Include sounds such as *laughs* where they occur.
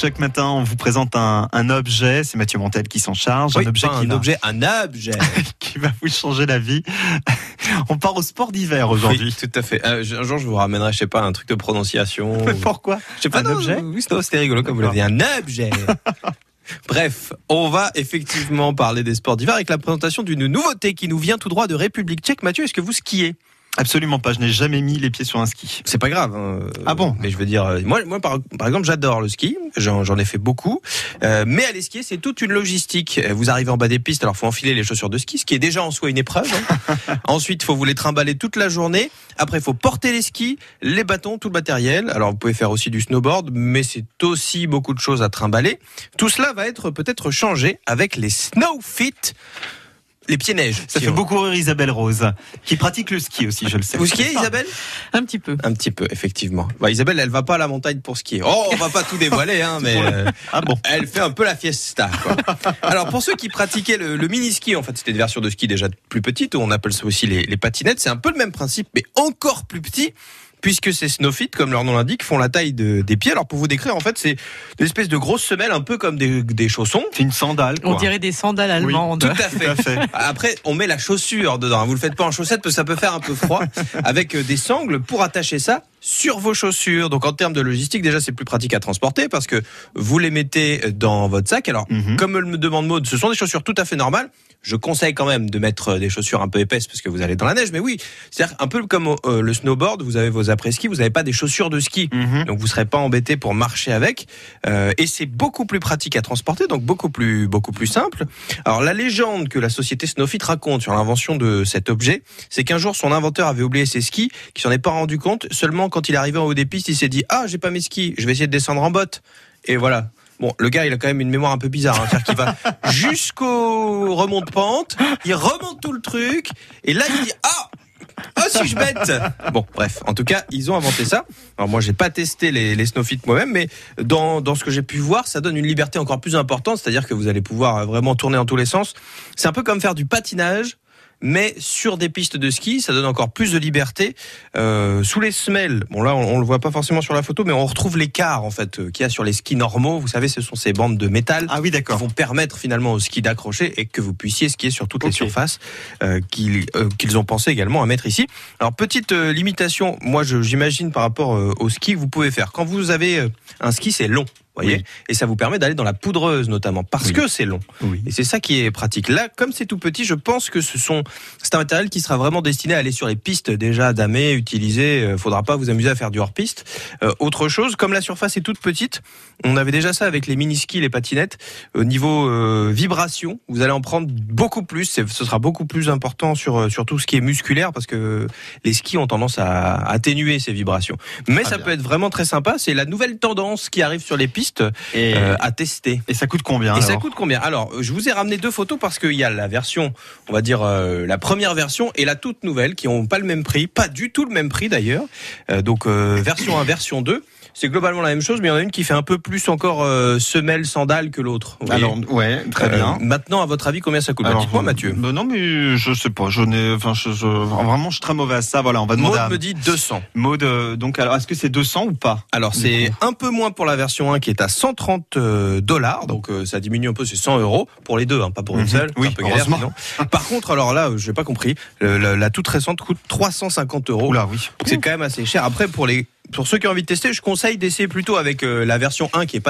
Chaque matin, on vous présente un, un objet. C'est Mathieu Montel qui s'en charge. Oui, un objet qui un va, objet, un objet. *laughs* qui va vous changer la vie. *laughs* On part au sport d'hiver aujourd'hui. Oui, tout à fait. Euh, un jour, je vous ramènerai, je sais pas, un truc de prononciation. Mais *laughs* ou- pourquoi Je sais pas, Un non, objet Oui, c'était rigolo comme vous l'avez dit. Un objet. Bref, on va effectivement parler des sports d'hiver avec la présentation d'une nouveauté qui nous vient tout droit de République tchèque. Mathieu, est-ce que vous skiez? Absolument pas. Je n'ai jamais mis les pieds sur un ski. C'est pas grave. hein. Ah bon Mais je veux dire, euh, moi, moi par, par exemple, j'adore le ski. J'en ai fait beaucoup. Euh, mais aller skier, c'est toute une logistique. Euh, Vous arrivez en bas des pistes, alors faut enfiler les chaussures de ski, ce qui est déjà en soi une épreuve. hein. *laughs* Ensuite, il faut vous les trimballer toute la journée. Après, il faut porter les skis, les bâtons, tout le matériel. Alors, vous pouvez faire aussi du snowboard, mais c'est aussi beaucoup de choses à trimballer. Tout cela va être peut-être changé avec les Snowfit, les pieds neige. Ça fait beaucoup rire Isabelle Rose, qui pratique le ski aussi, je le sais. Vous skiez, Isabelle? Un petit peu. Un petit peu, effectivement. Bah, Isabelle, elle va pas à la montagne pour skier. Oh, on va pas tout dévoiler, hein, *laughs* mais euh, Ah bon elle fait un peu la fiesta. Quoi. Alors, pour ceux qui pratiquaient le, le mini-ski, en fait, c'était une version de ski déjà plus petite. On appelle ça aussi les, les patinettes. C'est un peu le même principe, mais encore plus petit. Puisque ces snowfit, comme leur nom l'indique, font la taille de- des pieds. Alors pour vous décrire, en fait, c'est une espèce de grosses semelles, un peu comme des, des chaussons. C'est une sandale, quoi. On dirait des sandales allemandes. Tout à fait. Tout à fait. *laughs* Après, on met la chaussure dedans. Vous le faites pas en chaussettes parce que ça peut faire un peu froid. Avec des sangles pour attacher ça sur vos chaussures. Donc en termes de logistique, déjà c'est plus pratique à transporter parce que vous les mettez dans votre sac. Alors Mhm. comme me demande Maud, ce sont des chaussures tout à fait normales. Je conseille quand même de mettre euh, des chaussures un peu épaisses parce que vous allez dans la neige. Mais oui, c'est un peu comme euh, le snowboard. Vous avez vos après-ski, vous n'avez pas des chaussures de ski. Mhm. Donc vous serez pas embêté pour marcher avec Euh, et c'est beaucoup plus pratique à transporter donc beaucoup plus beaucoup plus simple. Alors la légende que la société Snowfit raconte sur l'invention de cet objet, c'est qu'un jour son inventeur avait oublié ses skis, qu'il s'en est pas rendu compte, seulement quand il est arrivé en haut des pistes, il s'est dit "Ah, j'ai pas mes skis, je vais essayer de descendre en botte." Et voilà. Bon, le gars, il a quand même une mémoire un peu bizarre. Hein. C'est-à-dire qu'il va *laughs* jusqu'au remonte pente, il remonte tout le truc, et là, il dit ah. Oh si je bête Bon bref, en tout cas ils ont inventé ça. Alors moi j'ai pas testé les, les Snowfit moi-même, mais dans, dans ce que j'ai pu voir, ça donne une liberté encore plus importante, c'est-à-dire que vous allez pouvoir vraiment tourner dans tous les sens. C'est un peu comme faire du patinage, mais sur des pistes de ski, ça donne encore plus de liberté. Euh, sous les semelles, bon là on, on le voit pas forcément sur la photo, mais on retrouve l'écart en fait euh, qu'il y a sur les skis normaux. Vous savez, ce sont ces bandes de métal Ah oui, qui vont permettre finalement au ski d'accrocher et que vous puissiez skier sur toutes les surfaces euh, qu'ils euh, qu'ils ont pensé également à mettre ici. Alors petite euh, limitation, moi je- j'imagine par rapport euh, au ski vous pouvez faire. Quand vous avez euh, un ski, c'est long. Voyez Oui. et ça vous permet d'aller dans la poudreuse notamment parce Oui. que c'est long. Oui. et c'est ça qui est pratique. Là comme c'est tout petit je pense que ce sont c'est un matériel qui sera vraiment destiné à aller sur les pistes déjà damées utilisées. Euh, faudra pas vous amuser à faire du hors piste Euh, autre chose comme la surface est toute petite on avait déjà ça avec les mini skis les patinettes. Au niveau euh, vibration vous allez en prendre beaucoup plus. Ce sera beaucoup plus important sur euh, sur tout ce qui est musculaire parce que les skis ont tendance à atténuer ces vibrations. Mais ça bien. peut être vraiment très sympa. C'est la nouvelle tendance qui arrive sur les pistes Et, euh, à tester. et ça coûte combien et ça alors coûte combien? Alors, je vous ai ramené deux photos parce qu'il y a la version, on va dire euh, la première version et la toute nouvelle qui ont pas le même prix, pas du tout le même prix d'ailleurs. Euh, donc version 1, version 2, c'est globalement la même chose, mais il y en a une qui fait un peu plus encore euh, semelle sandale que l'autre. Alors, ouais, très Euh, bien. Maintenant, à votre avis, combien ça coûte? Bah, Dites-moi, Mathieu. bah non, mais je sais pas. Je n'ai, enfin, je, je- vraiment, je suis très mauvais à ça. Voilà, on va demander Maud à me dit 200. Maud. euh, donc, alors, est-ce que c'est 200 ou pas? Alors c'est un peu moins pour la version 1 qui est à 130 euh, dollars, donc ça diminue un peu, c'est 100 euros pour les deux, hein, pas pour une Mhm. seule. Oui, c'est un peu galère, heureusement. Par contre, alors là, je n'ai pas compris, la, la toute récente coûte 350 euros. Oula, oui. C'est quand même assez cher. Après pour les pour ceux qui ont envie de tester, je conseille d'essayer plutôt avec euh, la version 1 qui est pas